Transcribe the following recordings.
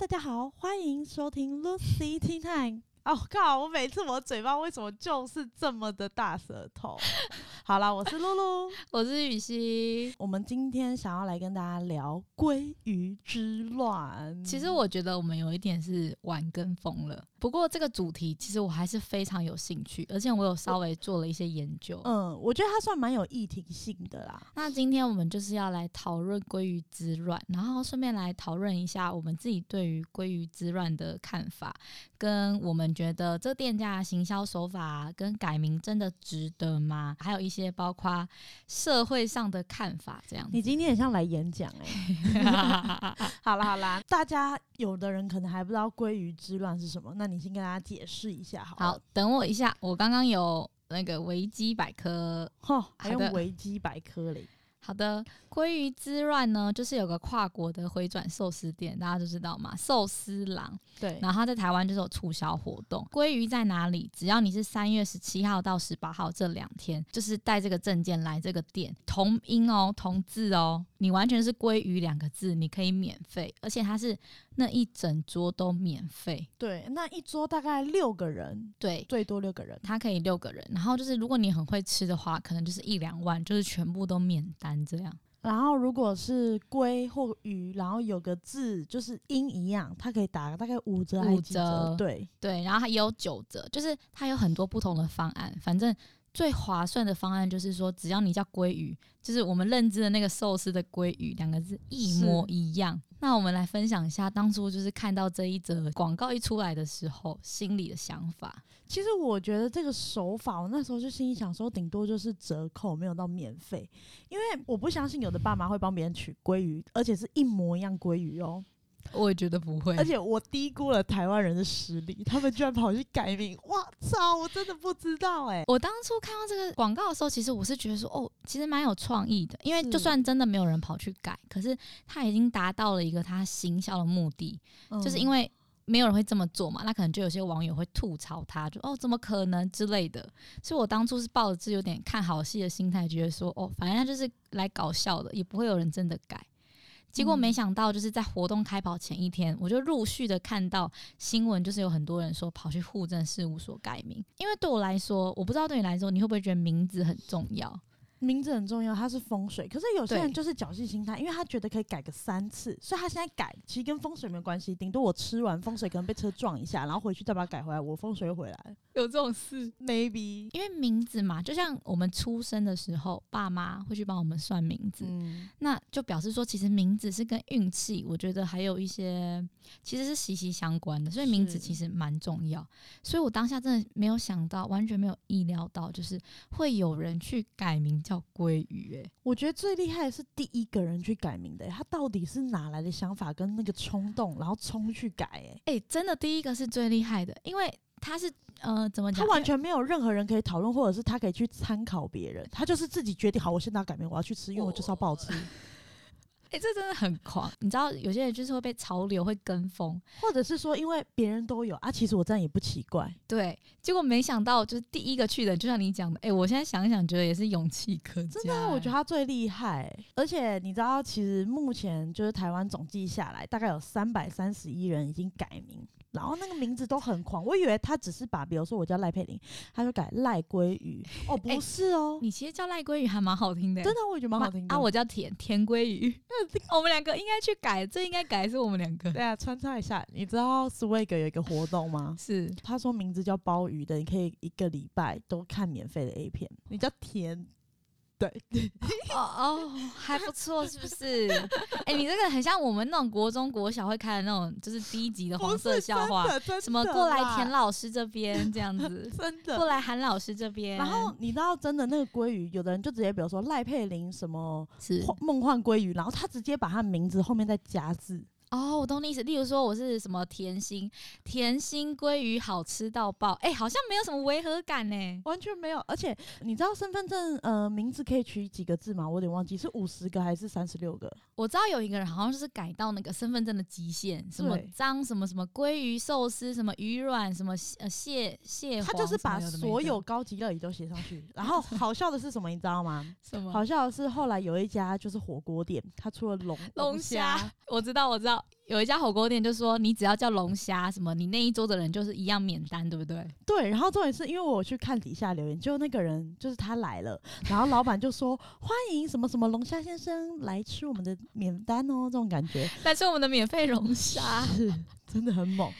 大家好，欢迎收听 Lucy Tea Time。哦靠！我每次我嘴巴为什么就是这么的大舌头？好了，我是露露，我是雨熙。我们今天想要来跟大家聊鲑鱼之乱。其实我觉得我们有一点是玩跟风了。不过这个主题其实我还是非常有兴趣，而且我有稍微做了一些研究。嗯，我觉得它算蛮有议题性的啦。那今天我们就是要来讨论鲑鱼之乱，然后顺便来讨论一下我们自己对于鲑鱼之乱的看法，跟我们。觉得这店家行销手法跟改名真的值得吗？还有一些包括社会上的看法，这样。你今天很像来演讲哎。好啦好啦，大家有的人可能还不知道鲑鱼之乱是什么，那你先跟大家解释一下好。好，等我一下，我刚刚有那个维基百科，哈，还用维基百科嘞。好的，鲑鱼之乱呢，就是有个跨国的回转寿司店，大家都知道嘛，寿司郎。对，然后他在台湾就是有促销活动。鲑鱼在哪里？只要你是三月十七号到十八号这两天，就是带这个证件来这个店，同音哦，同字哦，你完全是鲑鱼两个字，你可以免费，而且它是那一整桌都免费。对，那一桌大概六个人，对，最多六个人，他可以六个人。然后就是如果你很会吃的话，可能就是一两万，就是全部都免单。这样，然后如果是龟或鱼，然后有个字就是音一样，它可以打大概五折五折，对对，然后它也有九折，就是它有很多不同的方案，反正。最划算的方案就是说，只要你叫鲑鱼，就是我们认知的那个寿司的鲑鱼两个字一模一样。那我们来分享一下当初就是看到这一则广告一出来的时候心里的想法。其实我觉得这个手法，我那时候就心里想说，顶多就是折扣，没有到免费，因为我不相信有的爸妈会帮别人取鲑鱼，而且是一模一样鲑鱼哦。我也觉得不会，而且我低估了台湾人的实力，他们居然跑去改名，哇操！我真的不知道哎。我当初看到这个广告的时候，其实我是觉得说，哦，其实蛮有创意的，因为就算真的没有人跑去改，可是他已经达到了一个他行销的目的，就是因为没有人会这么做嘛，那可能就有些网友会吐槽他，就哦怎么可能之类的。所以我当初是抱着有点看好戏的心态，觉得说，哦，反正他就是来搞笑的，也不会有人真的改。结果没想到，就是在活动开跑前一天，我就陆续的看到新闻，就是有很多人说跑去户政事务所改名。因为对我来说，我不知道对你来说，你会不会觉得名字很重要？名字很重要，它是风水。可是有些人就是侥幸心态，因为他觉得可以改个三次，所以他现在改，其实跟风水没有关系。顶多我吃完风水可能被车撞一下，然后回去再把它改回来，我风水又回来。有这种事？Maybe，因为名字嘛，就像我们出生的时候，爸妈会去帮我们算名字，那就表示说，其实名字是跟运气，我觉得还有一些其实是息息相关的，所以名字其实蛮重要。所以我当下真的没有想到，完全没有意料到，就是会有人去改名。叫鲑鱼哎，我觉得最厉害的是第一个人去改名的，他到底是哪来的想法跟那个冲动，然后冲去改哎哎，真的第一个是最厉害的，因为他是呃怎么讲，他完全没有任何人可以讨论，或者是他可以去参考别人，他就是自己决定好，我现在要改名，我要去吃，因为我就是要不好吃。哎，这真的很狂！你知道，有些人就是会被潮流会跟风，或者是说，因为别人都有啊，其实我这样也不奇怪。对，结果没想到，就是第一个去的，就像你讲的，哎，我现在想一想，觉得也是勇气可嘉。真的，我觉得他最厉害。而且你知道，其实目前就是台湾总计下来，大概有三百三十一人已经改名。然后那个名字都很狂，我以为他只是把，比如说我叫赖佩玲，他就改赖鲑鱼。哦，不是哦，你其实叫赖鲑鱼还蛮好听的，真的，我觉得蛮好听的。啊，我叫田田鲑鱼，我们两个应该去改，这应该改是我们两个。对啊，穿插一下，你知道 Swag 有一个活动吗？是，他说名字叫鲍鱼的，你可以一个礼拜都看免费的 A 片。你叫田。对，哦哦，还不错，是不是？哎，你这个很像我们那种国中国小会开的那种，就是低级的黄色笑话，什么过来田老师这边这样子，真的过来韩老师这边。然后你知道，真的那个鲑鱼，有的人就直接，比如说赖佩玲什么梦幻鲑鱼，然后他直接把他名字后面再加字。哦，我懂你意思。例如说，我是什么甜心，甜心鲑鱼好吃到爆，哎，好像没有什么违和感呢，完全没有。而且你知道身份证呃名字可以取几个字吗？我有点忘记是五十个还是三十六个。我知道有一个人好像就是改到那个身份证的极限，什么张什么什么鲑鱼寿司，什么鱼卵，什么呃蟹蟹他就是把所有高级料理都写上去。然后 好笑的是什么，你知道吗？什么？好笑的是后来有一家就是火锅店，他出了龙龙虾，我知道，我知道。道有一家火锅店就说你只要叫龙虾什么，你那一桌的人就是一样免单，对不对？对，然后重点是因为我去看底下留言，就那个人就是他来了，然后老板就说欢迎什么什么龙虾先生来吃我们的免单哦，这种感觉来吃我们的免费龙虾，是真的很猛。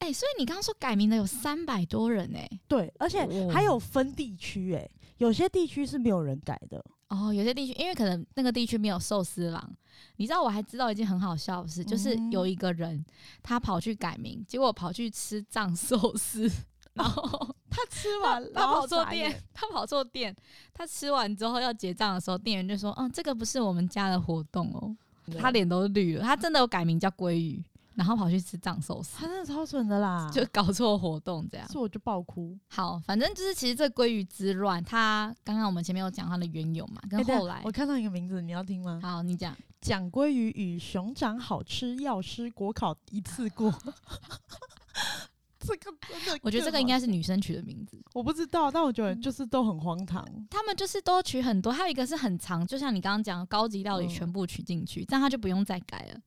哎、所以你刚刚说改名的有三百多人哎、对，而且哦还有分地区，哎，有些地区是没有人改的。哦，有些地区因为可能那个地区没有寿司郎，你知道我还知道一件很好笑的事，就是嗯有一个人他跑去改名，结果跑去吃藏寿司，然后 他吃他完，他跑错店，他跑错店，他吃完之后要结账的时候，店员就说：“嗯，这个不是我们家的活动哦。”他脸都绿了，他真的有改名叫鲑鱼，然后跑去吃藏寿司，他真的超蠢的啦，就搞错活动这样。是我就爆哭。好，反正就是其实这鲑鱼之乱，它刚刚我们前面有讲它的缘由嘛，跟后来。我看到一个名字，你要听吗？好，你讲。讲鲑鱼与熊掌好吃，药师国考一次过。这个真的，我觉得这个应该是女生取的名字，我不知道，但我觉得就是都很荒唐。他们就是都取很多，还有一个是很长，就像你刚刚讲的高级料理嗯全部取进去，这样他就不用再改了。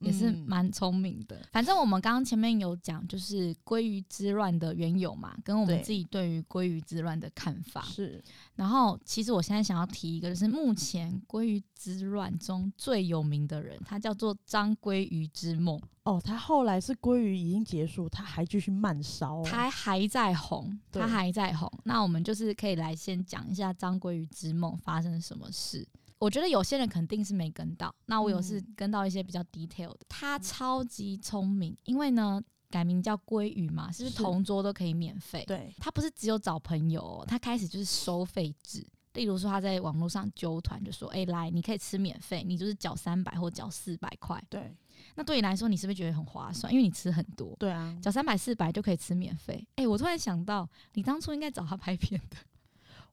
也是嗯蛮聪明的。反正我们刚刚前面有讲，就是鲑鱼之乱的缘由嘛，跟我们自己对于鲑鱼之乱的看法。是然后，其实我现在想要提一个，就是目前鲑鱼之乱中最有名的人，他叫做张鲑鱼之梦，哦，他后来是鲑鱼已经结束，他还继续慢烧、哦。他还在红，他还在红。那我们就是可以来先讲一下张鲑鱼之梦发生什么事。我觉得有些人肯定是没跟到，那我有是嗯跟到一些比较 detail 的。他超级聪明，因为呢改名叫鲑鱼嘛，是不是是同桌都可以免费？对，他不是只有找朋友、哦，他开始就是收费制。例如说他在网络上揪团，就说：“哎、来，你可以吃免费，你就是缴三百或缴四百块。对，那对你来说，你是不是觉得很划算？因为你吃很多，对啊，缴三百四百就可以吃免费。哎、我突然想到，你当初应该找他拍片的，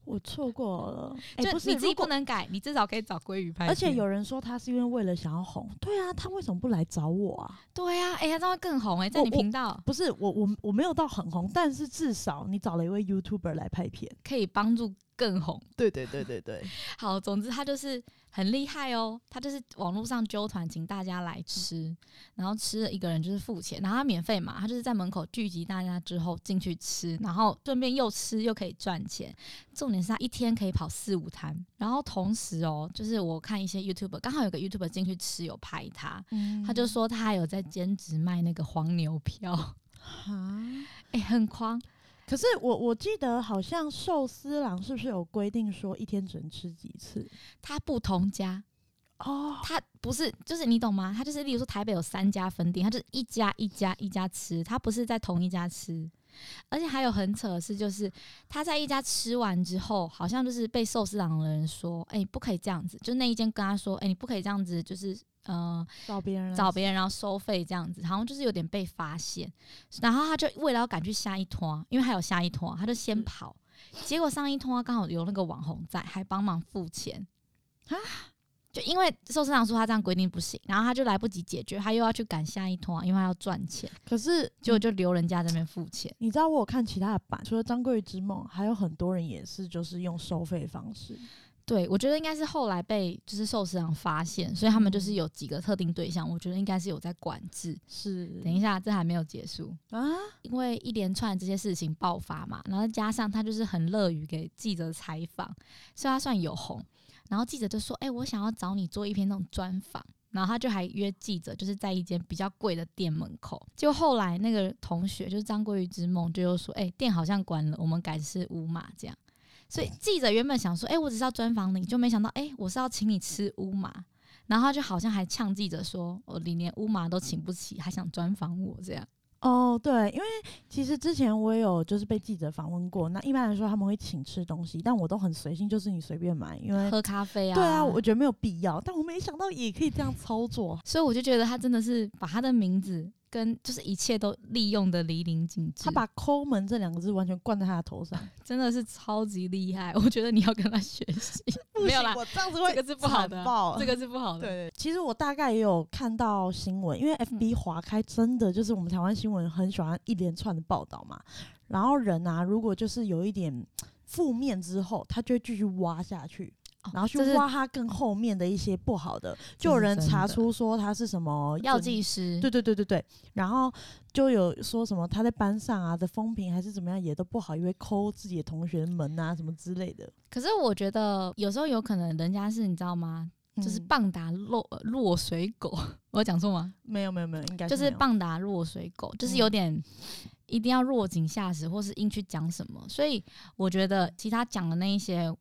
我错过了。哎、就不是，你自己不能改，你至少可以找鲑鱼拍。而且有人说他是因为为了想要红，对啊，他为什么不来找我啊？对、啊，哎、呀，这样会更红哎、在你频道不是我我我没有到很红，但是至少你找了一位 YouTuber 来拍片。可以帮助更红。对对对对对，好，总之他就是很厉害哦，他就是网络上揪团请大家来吃，然后吃了一个人就是付钱，然后他免费嘛，他就是在门口聚集大家之后进去吃，然后顺便又吃又可以赚钱。重点是他一天可以跑四五摊，然后同时哦，就是我看一些 YouTube，刚好有个 YouTube 进去吃有拍他，嗯他就说他还有在兼职卖那个黄牛票，啊。哎、很狂。可是我我记得好像寿司郎是不是有规定说一天只能吃几次？他不同家，哦，他不是，就是你懂吗？他就是，例如说台北有三家分店，他就是一家一家一家吃，他不是在同一家吃。而且还有很扯的事，就是他在一家吃完之后，好像就是被寿司郎的人说：“哎、不可以这样子。”就那一间跟他说：“哎、你不可以这样子，就是呃找别人找别人然后收费这样子，好像就是有点被发现。”然后他就为了要赶去下一托，因为还有下一托，他就先跑。结果上一托刚好有那个网红在，还帮忙付钱啊就因为寿司长说他这样规定不行，然后他就来不及解决，他又要去赶下一拖，因为他要赚钱，可是结果就留人家这边付钱。你知道我有看其他的版，除了张桂之梦，还有很多人也是就是用收费方式。对，我觉得应该是后来被就是寿司长发现，所以他们就是嗯有几个特定对象，我觉得应该是有在管制。是，等一下，这还没有结束，啊，因为一连串这些事情爆发嘛，然后加上他就是很乐于给记者采访，所以他算有红。然后记者就说：“哎、我想要找你做一篇那种专访。”然后他就还约记者，就是在一间比较贵的店门口。就后来那个同学就是张桂鱼之梦，就又说：“哎、店好像关了，我们改吃乌马这样。”所以记者原本想说：“哎、我只是要专访你，就没想到，哎、我是要请你吃乌马。”然后他就好像还呛记者说：“我你连乌马都请不起，还想专访我这样。”哦，对，因为其实之前我也有就是被记者访问过，那一般来说他们会请吃东西，但我都很随性，就是你随便买，因为喝咖啡啊，对啊，我觉得没有必要，但我没想到也可以这样操作。所以我就觉得他真的是把他的名字跟就是一切都利用的淋漓尽致，他把“抠门”这两个字完全灌在他的头上，真的是超级厉害，我觉得你要跟他学习。没有啦不行我这样子会这个是不好的惨爆这个是不好的。对对，其实我大概也有看到新闻，因为 FB 划开真的就是我们台湾新闻很喜欢一连串的报道嘛。然后人啊，如果就是有一点负面之后，他就会继续挖下去。然后去挖他更后面的一些不好的，就有人查出说他是什么药剂师，对对对对对，然后就有说什么他在班上啊的风评还是怎么样也都不好，因为抠自己的同学们啊什么之类的。可是我觉得有时候有可能人家是你知道吗？就是棒打落落水狗，我讲错吗？没有没有没有，应该就是棒打落水狗，就是有点一定要落井下石，或是硬去讲什么。所以我觉得其他讲的那一些。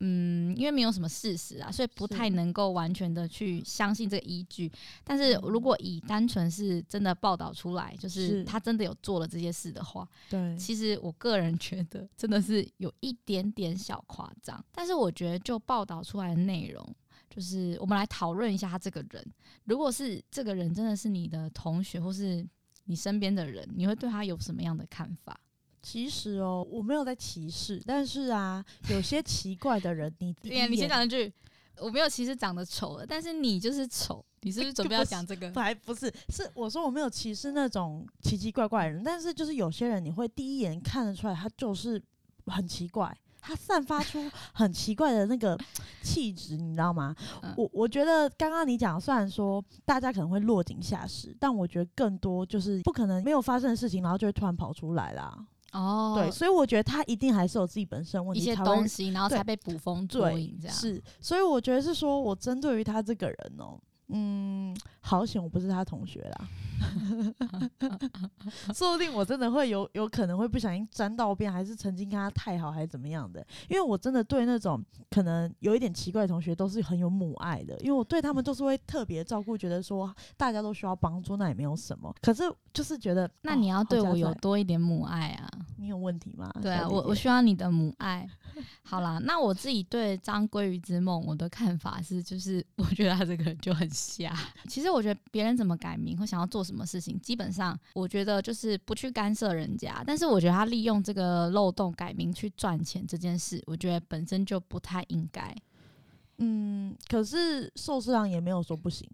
嗯，因为没有什么事实啊，所以不太能够完全的去相信这个依据。但是如果以单纯是真的报道出来，就是他真的有做了这些事的话，对，其实我个人觉得真的是有一点点小夸张。但是我觉得就报道出来的内容，就是我们来讨论一下他这个人。如果是这个人真的是你的同学或是你身边的人，你会对他有什么样的看法？其实哦，我没有在歧视，但是啊，有些奇怪的人，你对你先讲一句，我没有歧视长得丑的，但是你就是丑，你是不是准备要讲这个？还不是，是我说我没有歧视那种奇奇怪怪的人，但是就是有些人你会第一眼看得出来，他就是很奇怪，他散发出 很奇怪的那个气质，你知道吗？我我觉得刚刚你讲，虽然说大家可能会落井下石，但我觉得更多就是不可能没有发生的事情，然后就会突然跑出来啦。哦，对，所以我觉得他一定还是有自己本身问题，一些东西，然后才被捕风捉影这样。是，所以我觉得是说我针对于他这个人哦。嗯，好险我不是他同学啦，说不定我真的会有有可能会不小心沾到边，还是曾经跟他太好，还是怎么样的？因为我真的对那种可能有一点奇怪的同学都是很有母爱的，因为我对他们都是会特别照顾，觉得说大家都需要帮助，那也没有什么。可是就是觉得，那你要对我有多一点母爱啊？你有问题吗？对啊，我我需要你的母爱。好啦，那我自己对张鲑鱼之梦我的看法是，就是 我觉得他这个人就很瞎。其实我觉得别人怎么改名或想要做什么事情，基本上我觉得就是不去干涉人家。但是我觉得他利用这个漏洞改名去赚钱这件事，我觉得本身就不太应该。嗯，可是寿司郎也没有说不行。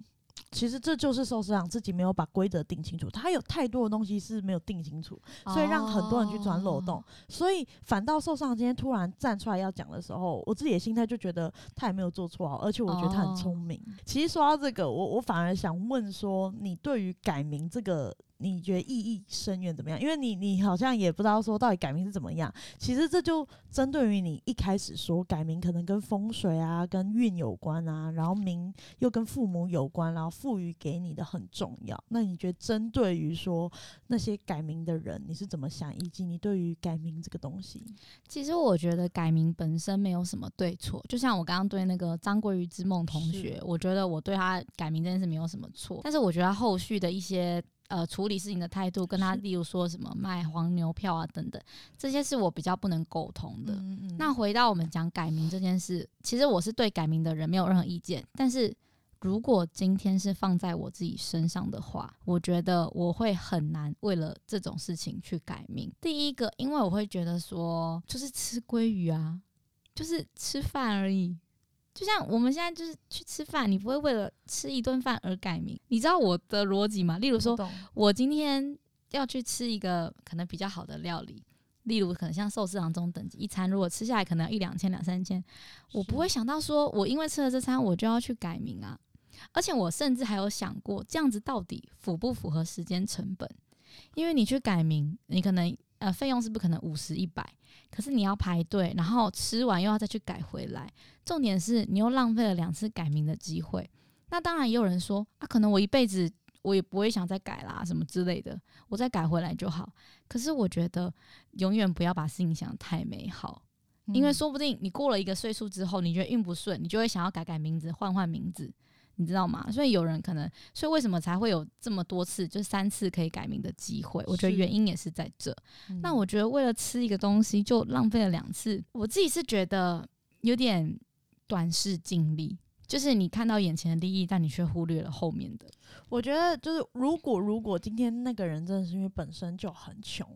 其实这就是寿司郎自己没有把规则定清楚，他有太多的东西是没有定清楚，所以让很多人去钻漏洞。所以反倒寿司郎今天突然站出来要讲的时候，我自己的心态就觉得他也没有做错，而且我觉得他很聪明。其实说到这个，我我反而想问说，你对于改名这个？你觉得意义深远怎么样？因为你你好像也不知道说到底改名是怎么样。其实这就针对于你一开始说改名可能跟风水啊、跟运有关啊，然后名又跟父母有关，然后赋予给你的很重要。那你觉得针对于说那些改名的人，你是怎么想？以及你对于改名这个东西，其实我觉得改名本身没有什么对错。就像我刚刚对那个张桂鱼之梦同学，我觉得我对他改名这件事没有什么错。但是我觉得后续的一些。呃，处理事情的态度跟他，例如说什么卖黄牛票啊等等，这些是我比较不能沟通的。那回到我们讲改名这件事，其实我是对改名的人没有任何意见。但是如果今天是放在我自己身上的话，我觉得我会很难为了这种事情去改名。第一个，因为我会觉得说，就是吃鲑鱼啊，就是吃饭而已。就像我们现在就是去吃饭，你不会为了吃一顿饭而改名。你知道我的逻辑吗？例如说，我今天要去吃一个可能比较好的料理，例如可能像寿司郎这种等级一餐，如果吃下来可能要一两千、两三千，我不会想到说我因为吃了这餐我就要去改名啊。而且我甚至还有想过，这样子到底符不符合时间成本？因为你去改名，你可能呃费用是不可能五十、一百。可是你要排队，然后吃完又要再去改回来，重点是你又浪费了两次改名的机会。那当然也有人说啊，可能我一辈子我也不会想再改啦，什么之类的，我再改回来就好。可是我觉得永远不要把事情想太美好，因为说不定你过了一个岁数之后，你觉得运不顺，你就会想要改改名字，换换名字。你知道吗？所以有人可能，所以为什么才会有这么多次，就三次可以改名的机会？我觉得原因也是在这。那我觉得为了吃一个东西就浪费了两次，我自己是觉得有点短视尽力，就是你看到眼前的利益，但你却忽略了后面的。我觉得就是，如果如果今天那个人真的是因为本身就很穷。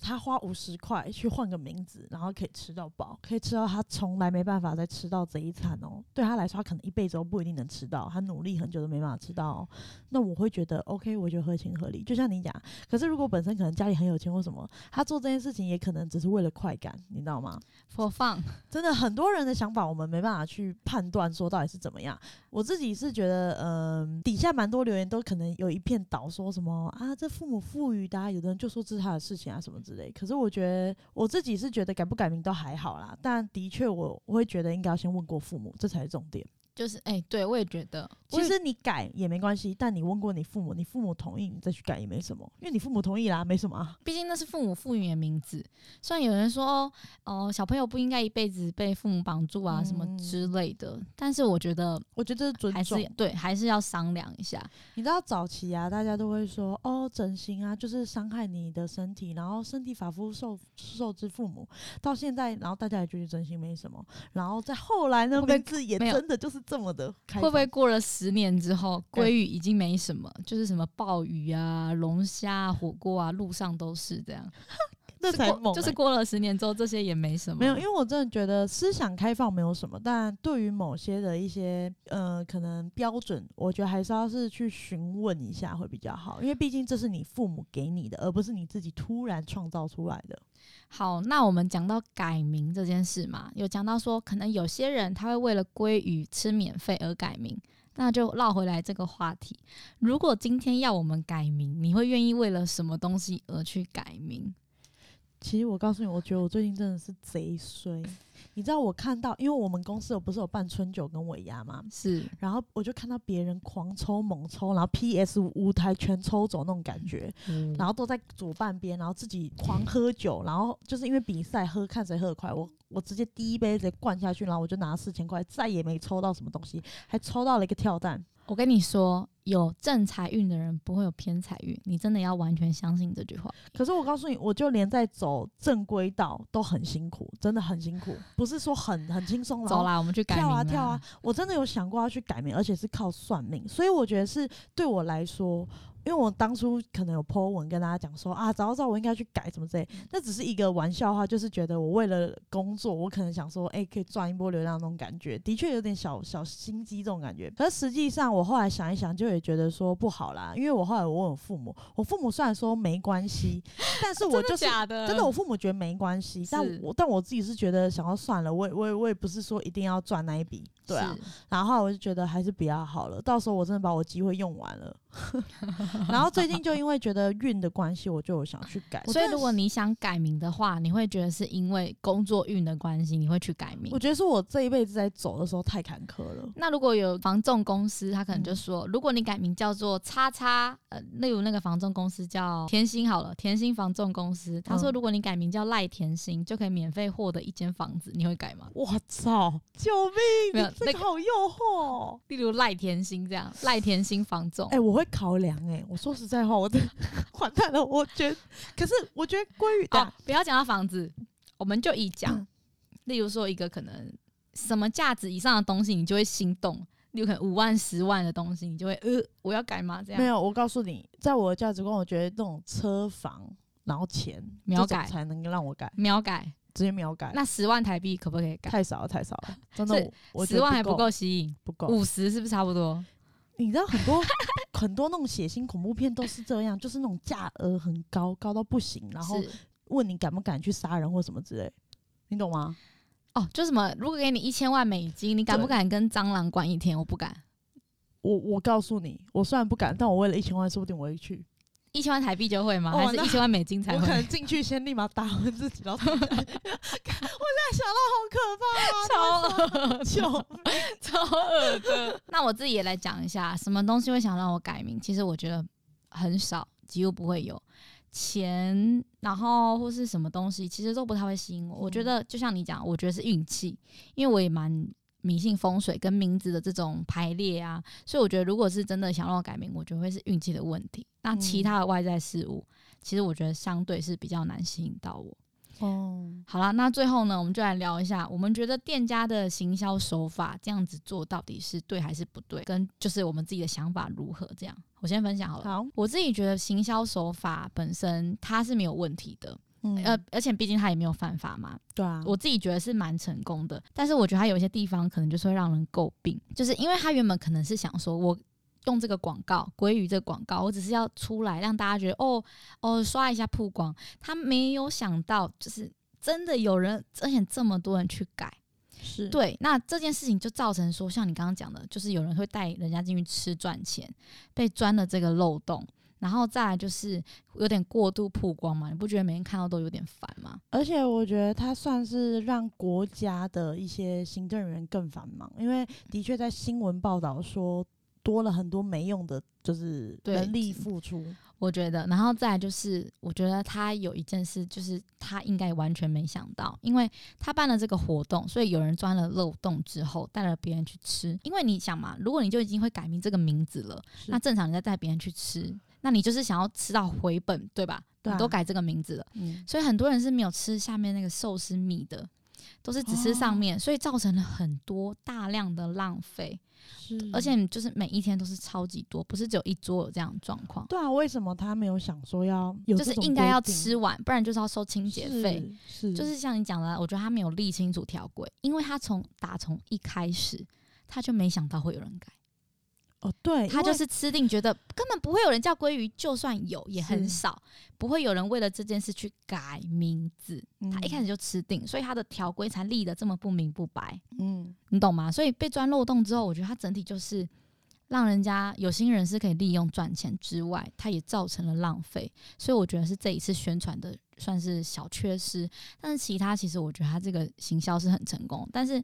他花五十块去换个名字，然后可以吃到饱，可以吃到他从来没办法再吃到这一餐哦。对他来说，他可能一辈子都不一定能吃到，他努力很久都没办法吃到。哦。那我会觉得 OK，我觉得合情合理。就像你讲，可是如果本身可能家里很有钱或什么，他做这件事情也可能只是为了快感，你知道吗？For fun，真的很多人的想法，我们没办法去判断说到底是怎么样。我自己是觉得，嗯，底下蛮多留言都可能有一片倒说什么啊，这父母赋予的，有的人就说这是他的事情啊什么之类。可是我觉得我自己是觉得改不改名都还好啦，但的确我我会觉得应该要先问过父母，这才是重点。就是哎，对我也觉得，其实你改也没关系，但你问过你父母，你父母同意，你再去改也没什么，因为你父母同意啦，没什么啊。毕竟那是父母赋予的名字。虽然有人说哦，小朋友不应该一辈子被父母绑住啊，什么之类的，但是我觉得，我觉得还是对，还是要商量一下。你知道早期啊，大家都会说哦，整形啊就是伤害你的身体，然后身体发肤受受之父母。到现在，然后大家也觉得整形没什么，然后在后来呢，名字也真的就是。这么的，会不会过了十年之后，鲑鱼已经没什么，就是什么鲍鱼啊、龙虾、火锅啊，路上都是这样。那才猛，就是过了十年之后，这些也没什么。没有，因为我真的觉得思想开放没有什么，但对于某些的一些呃可能标准，我觉得还是要是去询问一下会比较好，因为毕竟这是你父母给你的，而不是你自己突然创造出来的。好，那我们讲到改名这件事嘛，有讲到说，可能有些人他会为了鲑鱼吃免费而改名，那就绕回来这个话题。如果今天要我们改名，你会愿意为了什么东西而去改名？其实我告诉你，我觉得我最近真的是贼衰。你知道我看到，因为我们公司有不是有办春酒跟尾牙嘛？是，然后我就看到别人狂抽猛抽，然后 PS 舞台全抽走那种感觉，然后都在左半边，然后自己狂喝酒，然后就是因为比赛喝，看谁喝得快，我我直接第一杯直接灌下去，然后我就拿四千块，再也没抽到什么东西，还抽到了一个跳蛋。我跟你说，有正财运的人不会有偏财运，你真的要完全相信这句话。可是我告诉你，我就连在走正规道都很辛苦，真的很辛苦，不是说很很轻松。走啦，我们去改名。跳啊跳啊！我真的有想过要去改名，而且是靠算命，所以我觉得是对我来说。因为我当初可能有 po 文跟大家讲说啊，早知道我应该去改什么之类，那只是一个玩笑话，就是觉得我为了工作，我可能想说，哎，可以赚一波流量那种感觉，的确有点小小心机这种感觉。可是实际上，我后来想一想，就也觉得说不好啦。因为我后来我问我父母，我父母虽然说没关系，但是我就是真的，我父母觉得没关系，但我但我自己是觉得想要算了，我也我也我也不是说一定要赚那一笔，对啊。然后我就觉得还是比较好了，到时候我真的把我机会用完了。然后最近就因为觉得运的关系，我就有想去改。所以如果你想改名的话，你会觉得是因为工作运的关系，你会去改名。我觉得是我这一辈子在走的时候太坎坷了。那如果有房仲公司，他可能就说，如果你改名叫做叉叉，呃，例如那个房仲公司叫甜心好了，甜心房仲公司，他说如果你改名叫赖甜心，就可以免费获得一间房子，你会改吗？我操！救命！没有，这个好诱惑。例如赖甜心这样，赖甜心房仲。哎，我会。考量哎，我说实在话，我的 完蛋了。我觉得，可是我觉得关于啊，不要讲到房子，我们就以讲，例如说一个可能什么价值以上的东西，你就会心动。例如可能五万、十万的东西，你就会呃，我要改吗？这样没有。我告诉你，在我的价值观，我觉得这种车房然后钱秒改才能让我改，秒改直接秒改。那十万台币可不可以改？太少了，太少了，真的，十万还不够吸引，不够。五十是不是差不多？你知道很多很多那种血腥恐怖片都是这样，就是那种价额很高，高到不行，然后问你敢不敢去杀人或什么之类，你懂吗？哦，就什么如果给你一千万美金，你敢不敢跟蟑螂关一天？我不敢。我我告诉你，我虽然不敢，但我为了一千万，说不定我会去。一千万台币就会吗？还是一千万美金才会？我可能进去先立马打昏自己，然 后我现在想到好可怕啊！超恶，超恶的。那我自己也来讲一下，什么东西会想让我改名？其实我觉得很少，几乎不会有钱，然后或是什么东西，其实都不太会吸引我。我觉得就像你讲，我觉得是运气，因为我也蛮。迷信风水跟名字的这种排列啊，所以我觉得，如果是真的想让我改名，我觉得会是运气的问题。那其他的外在事物，其实我觉得相对是比较难吸引到我。哦，好啦，那最后呢，我们就来聊一下，我们觉得店家的行销手法这样子做到底是对还是不对？跟就是我们自己的想法如何？这样，我先分享好了。好，我自己觉得行销手法本身它是没有问题的。呃，而且毕竟他也没有犯法嘛。对啊，我自己觉得是蛮成功的。但是我觉得他有一些地方可能就是会让人诟病，就是因为他原本可能是想说，我用这个广告，归于这个广告，我只是要出来让大家觉得哦哦刷一下曝光。他没有想到，就是真的有人，而且这么多人去改。是对，那这件事情就造成说，像你刚刚讲的，就是有人会带人家进去吃赚钱，被钻了这个漏洞。然后再来就是有点过度曝光嘛，你不觉得每天看到都有点烦吗？而且我觉得他算是让国家的一些行政人员更繁忙，因为的确在新闻报道说多了很多没用的，就是人力付出。我觉得，然后再来就是，我觉得他有一件事，就是他应该完全没想到，因为他办了这个活动，所以有人钻了漏洞之后带了别人去吃。因为你想嘛，如果你就已经会改名这个名字了，那正常你再带别人去吃。那你就是想要吃到回本，对吧？你都改这个名字了，所以很多人是没有吃下面那个寿司米的，都是只吃上面，所以造成了很多大量的浪费。是，而且就是每一天都是超级多，不是只有一桌有这样状况。对啊，为什么他没有想说要有？就是应该要吃完，不然就是要收清洁费。是，就是像你讲的，我觉得他没有立清楚条规，因为他从打从一开始他就没想到会有人改。哦，对他就是吃定，觉得根本不会有人叫鲑鱼，就算有也很少，不会有人为了这件事去改名字。他一开始就吃定，所以他的条规才立的这么不明不白。嗯，你懂吗？所以被钻漏洞之后，我觉得他整体就是让人家有心人是可以利用赚钱之外，他也造成了浪费。所以我觉得是这一次宣传的算是小缺失，但是其他其实我觉得他这个行销是很成功，但是。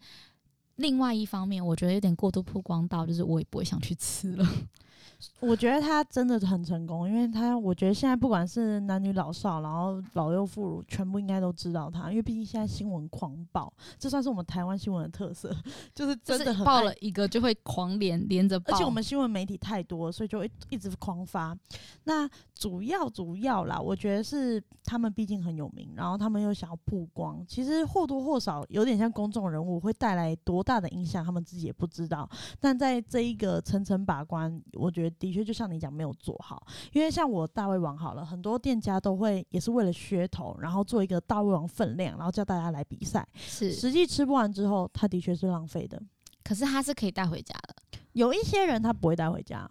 另外一方面，我觉得有点过度曝光到，就是我也不会想去吃了。我觉得他真的很成功，因为他我觉得现在不管是男女老少，然后老幼妇孺，全部应该都知道他，因为毕竟现在新闻狂爆，这算是我们台湾新闻的特色，就是真的很爆了一个就会狂连连着爆，而且我们新闻媒体太多，所以就会一直狂发。那主要主要啦，我觉得是他们毕竟很有名，然后他们又想要曝光，其实或多或少有点像公众人物，会带来多大的影响，他们自己也不知道。但在这一个层层把关，我觉得。的确，就像你讲，没有做好。因为像我大胃王好了，很多店家都会也是为了噱头，然后做一个大胃王分量，然后叫大家来比赛。是，实际吃不完之后，他的确是浪费的。可是他是可以带回家的。有一些人他不会带回家。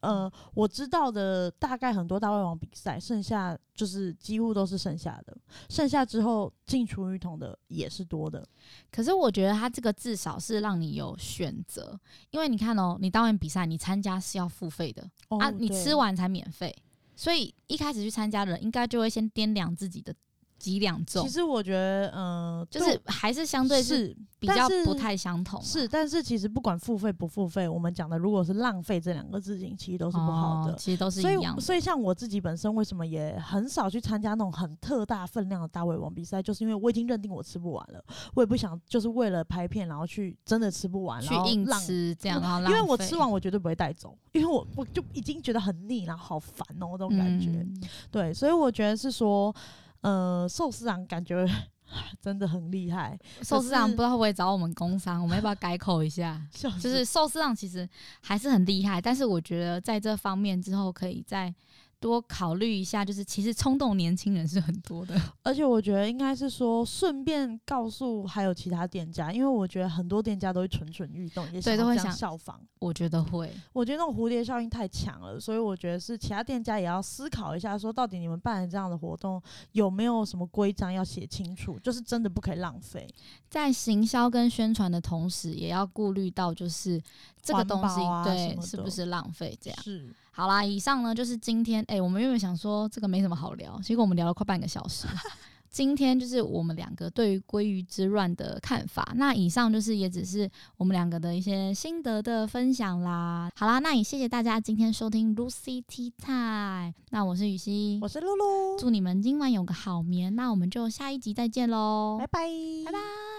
呃，我知道的大概很多大胃王比赛，剩下就是几乎都是剩下的，剩下之后进厨余桶的也是多的。可是我觉得他这个至少是让你有选择，因为你看哦，你大胃比赛你参加是要付费的啊，你吃完才免费，所以一开始去参加的人应该就会先掂量自己的。几两重？其实我觉得，嗯，就是还是相对是比较不太相同。是，但是其实不管付费不付费，我们讲的如果是浪费这两个字，其实都是不好的。其实都是一样。所以，像我自己本身为什么也很少去参加那种很特大分量的大胃王比赛，就是因为我已经认定我吃不完了，我也不想就是为了拍片然后去真的吃不完，去硬吃这样，因为我吃完我绝对不会带走，因为我我就已经觉得很腻，然后好烦哦，这种感觉。对，所以我觉得是说。呃，寿司长感觉 真的很厉害。寿司长不知道会不会找我们工商，我们要不要改口一下？就是寿司长其实还是很厉害，但是我觉得在这方面之后可以在。多考虑一下，就是其实冲动年轻人是很多的，而且我觉得应该是说顺便告诉还有其他店家，因为我觉得很多店家都会蠢蠢欲动，也都会想效仿。我觉得会，我觉得那种蝴蝶效应太强了，所以我觉得是其他店家也要思考一下，说到底你们办的这样的活动有没有什么规章要写清楚，就是真的不可以浪费。在行销跟宣传的同时，也要顾虑到就是这个东西对是不是浪费这样。是。好啦，以上呢就是今天，哎，我们原本想说这个没什么好聊，结果我们聊了快半个小时。今天就是我们两个对于鲑鱼之乱的看法。那以上就是也只是我们两个的一些心得的分享啦。好啦，那也谢谢大家今天收听 Lucy Tea Time。那我是雨欣，我是露露，祝你们今晚有个好眠。那我们就下一集再见喽，拜拜，拜拜。